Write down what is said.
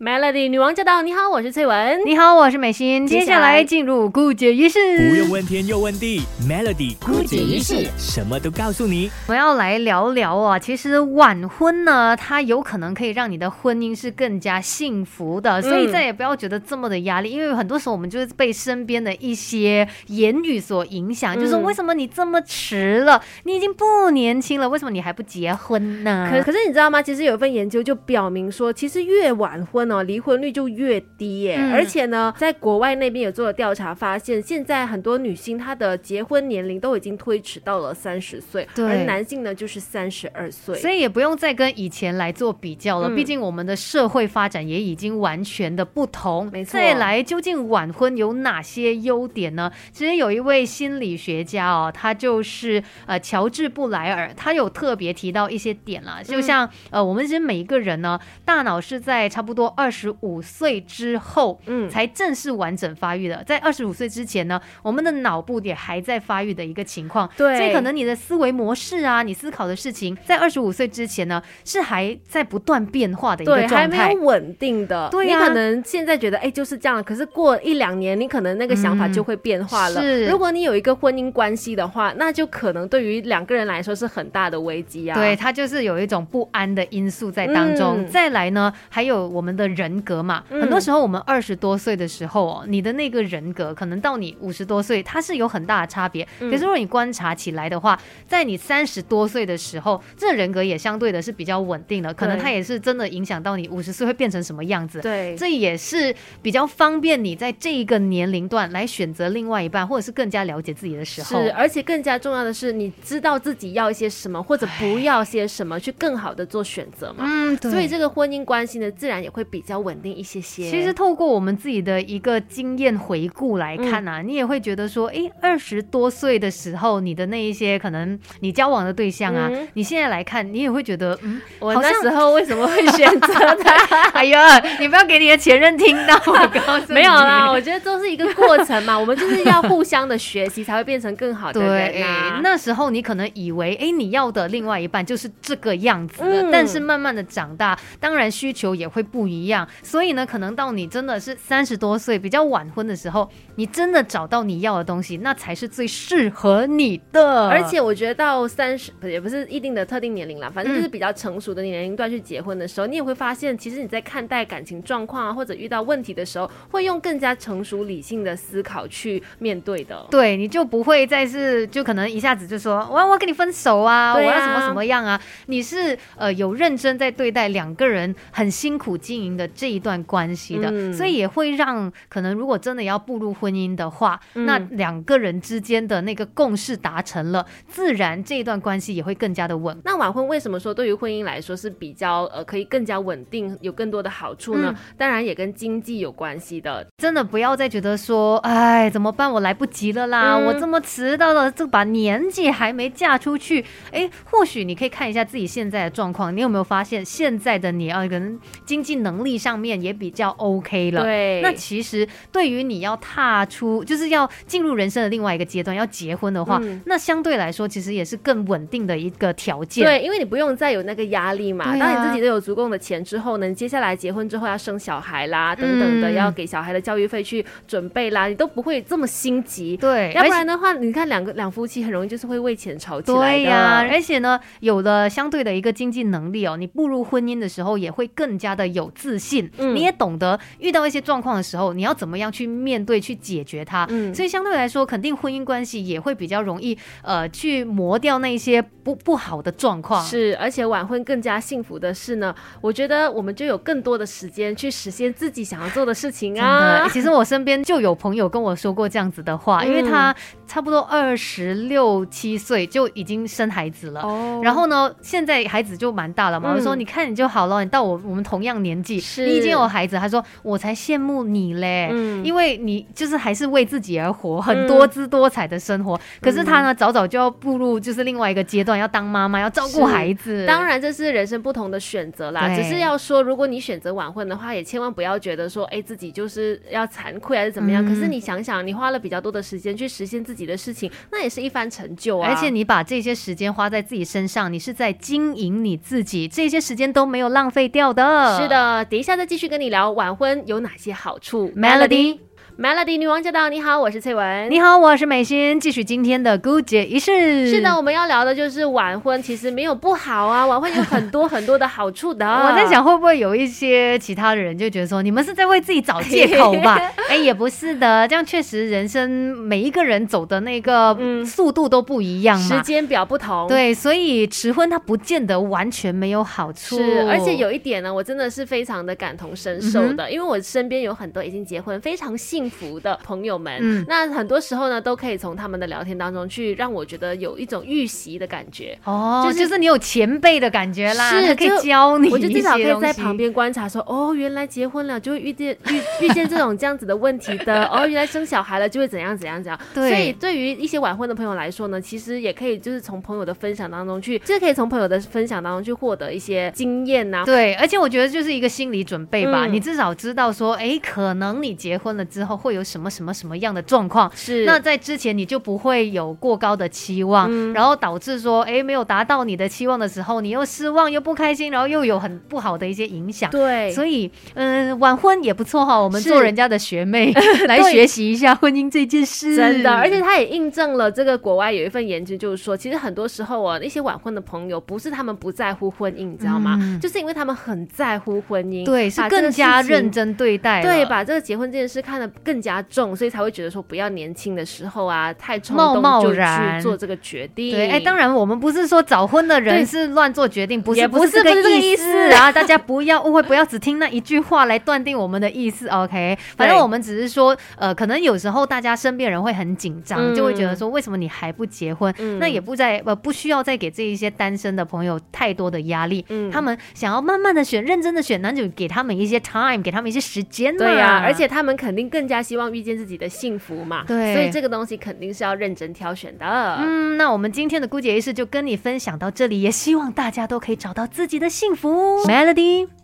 Melody 女王驾到！你好，我是翠文。你好，我是美心。接下来进入顾姐仪式，不用问天又问地，Melody 顾姐仪式什么都告诉你。我要来聊聊啊，其实晚婚呢，它有可能可以让你的婚姻是更加幸福的，所以再也不要觉得这么的压力，因为很多时候我们就是被身边的一些言语所影响，就是为什么你这么迟了？你已经不年轻了，为什么你还不结婚呢？可可是你知道吗？其实有一份研究就表明说，其实越晚婚。呢，离婚率就越低耶，而且呢，在国外那边也做了调查，发现现在很多女性她的结婚年龄都已经推迟到了三十岁，而男性呢就是三十二岁，所以也不用再跟以前来做比较了，毕竟我们的社会发展也已经完全的不同。没错，再来究竟晚婚有哪些优点呢？其实有一位心理学家哦，他就是呃乔治布莱尔，他有特别提到一些点了，就像呃我们其实每一个人呢，大脑是在差不多。二十五岁之后，嗯，才正式完整发育的。在二十五岁之前呢，我们的脑部也还在发育的一个情况。对，所以可能你的思维模式啊，你思考的事情，在二十五岁之前呢，是还在不断变化的一个状态，还没有稳定的。对你可能现在觉得哎就是这样，可是过一两年，你可能那个想法就会变化了。是，如果你有一个婚姻关系的话，那就可能对于两个人来说是很大的危机啊。对，他就是有一种不安的因素在当中。再来呢，还有我们的。人格嘛，很多时候我们二十多岁的时候哦，你的那个人格可能到你五十多岁，它是有很大的差别。可是如果你观察起来的话，在你三十多岁的时候，这人格也相对的是比较稳定的，可能它也是真的影响到你五十岁会变成什么样子。对，这也是比较方便你在这一个年龄段来选择另外一半，或者是更加了解自己的时候。是，而且更加重要的是，你知道自己要一些什么，或者不要些什么，去更好的做选择嘛。嗯，对。所以这个婚姻关系呢，自然也会比。比较稳定一些些。其实透过我们自己的一个经验回顾来看啊，你也会觉得说，哎，二十多岁的时候，你的那一些可能你交往的对象啊，你现在来看，你也会觉得，嗯，我那时候为什么会选择他？哎呀，你不要给你的前任听到，我告诉你，没有啦，我觉得都是一个过程嘛，我们就是要互相的学习，才会变成更好的人啊。那时候你可能以为，哎，你要的另外一半就是这个样子的，但是慢慢的长大，当然需求也会不一样。样，所以呢，可能到你真的是三十多岁比较晚婚的时候，你真的找到你要的东西，那才是最适合你的。而且我觉得到三十也不是一定的特定年龄啦，反正就是比较成熟的年龄段去结婚的时候，你也会发现，其实你在看待感情状况啊，或者遇到问题的时候，会用更加成熟理性的思考去面对的。对，你就不会再是就可能一下子就说我要我要跟你分手啊，我要什么什么样啊？你是呃有认真在对待两个人很辛苦经营。的这一段关系的，所以也会让可能如果真的要步入婚姻的话，那两个人之间的那个共识达成了，自然这一段关系也会更加的稳。那晚婚为什么说对于婚姻来说是比较呃可以更加稳定，有更多的好处呢？当然也跟经济有关系的。真的不要再觉得说，哎，怎么办？我来不及了啦！我这么迟到了，这把年纪还没嫁出去。哎，或许你可以看一下自己现在的状况，你有没有发现现在的你啊，可能经济能力。上面也比较 OK 了。对，那其实对于你要踏出，就是要进入人生的另外一个阶段，要结婚的话，那相对来说其实也是更稳定的一个条件。对，因为你不用再有那个压力嘛。当你自己都有足够的钱之后呢，接下来结婚之后要生小孩啦，等等的，要给小孩的教育费去准备啦，你都不会这么心急。对，要不然的话，你看两个两夫妻很容易就是会为钱吵起来。对呀，而且呢，有了相对的一个经济能力哦，你步入婚姻的时候也会更加的有自。信，嗯你也懂得遇到一些状况的时候，你要怎么样去面对、去解决它。嗯，所以相对来说，肯定婚姻关系也会比较容易，呃，去磨掉那些不不好的状况。是，而且晚婚更加幸福的是呢，我觉得我们就有更多的时间去实现自己想要做的事情啊。其实我身边就有朋友跟我说过这样子的话，因为他差不多二十六七岁就已经生孩子了，哦，然后呢，现在孩子就蛮大了嘛，我说你看你就好了，你到我我们同样年纪。你已经有孩子，他说我才羡慕你嘞，嗯，因为你就是还是为自己而活，很多姿多彩的生活。可是他呢，早早就要步入就是另外一个阶段，要当妈妈，要照顾孩子。当然，这是人生不同的选择啦。只是要说，如果你选择晚婚的话，也千万不要觉得说，哎，自己就是要惭愧还是怎么样。可是你想想，你花了比较多的时间去实现自己的事情，那也是一番成就啊。而且你把这些时间花在自己身上，你是在经营你自己，这些时间都没有浪费掉的。是的，等一下再继续跟你聊晚婚有哪些好处。Melody。Melody 女王驾到！你好，我是翠文。你好，我是美心。继续今天的姑姐仪式。是的，我们要聊的就是晚婚，其实没有不好啊，晚婚有很多很多的好处的。我在想，会不会有一些其他的人就觉得说，你们是在为自己找借口吧？哎，也不是的，这样确实人生每一个人走的那个速度都不一样嘛，时间表不同。对，所以迟婚它不见得完全没有好处。是，而且有一点呢，我真的是非常的感同身受的，因为我身边有很多已经结婚、非常幸。福的朋友们，那很多时候呢，都可以从他们的聊天当中去让我觉得有一种预习的感觉哦，就是你有前辈的感觉啦，是可以教你，我就至少可以在旁边观察说，哦，原来结婚了就会遇见遇遇见这种这样子的问题的，哦，原来生小孩了就会怎样怎样怎样。对，所以对于一些晚婚的朋友来说呢，其实也可以就是从朋友的分享当中去，就是可以从朋友的分享当中去获得一些经验呐。对，而且我觉得就是一个心理准备吧，你至少知道说，哎，可能你结婚了之后。会有什么什么什么样的状况？是那在之前你就不会有过高的期望，然后导致说，哎，没有达到你的期望的时候，你又失望又不开心，然后又有很不好的一些影响。对，所以，嗯，晚婚也不错哈。我们做人家的学妹来学习一下婚姻这件事，真的。而且他也印证了这个国外有一份研究，就是说，其实很多时候啊，那些晚婚的朋友不是他们不在乎婚姻，你知道吗？就是因为他们很在乎婚姻，对，是更加认真对待，对，把这个结婚这件事看得。更加重，所以才会觉得说不要年轻的时候啊，太冲动就去做这个决定。对，哎，当然我们不是说早婚的人是乱做决定，不是不是这个意思啊！大家不要误会，不要只听那一句话来断定我们的意思。OK，反正我们只是说，呃，可能有时候大家身边人会很紧张，就会觉得说，为什么你还不结婚？那也不在呃，不需要再给这一些单身的朋友太多的压力。嗯，他们想要慢慢的选，认真的选，那就给他们一些 time，给他们一些时间。对呀，而且他们肯定更加。希望遇见自己的幸福嘛？对，所以这个东西肯定是要认真挑选的。嗯，那我们今天的姑姐仪式就跟你分享到这里，也希望大家都可以找到自己的幸福。Melody。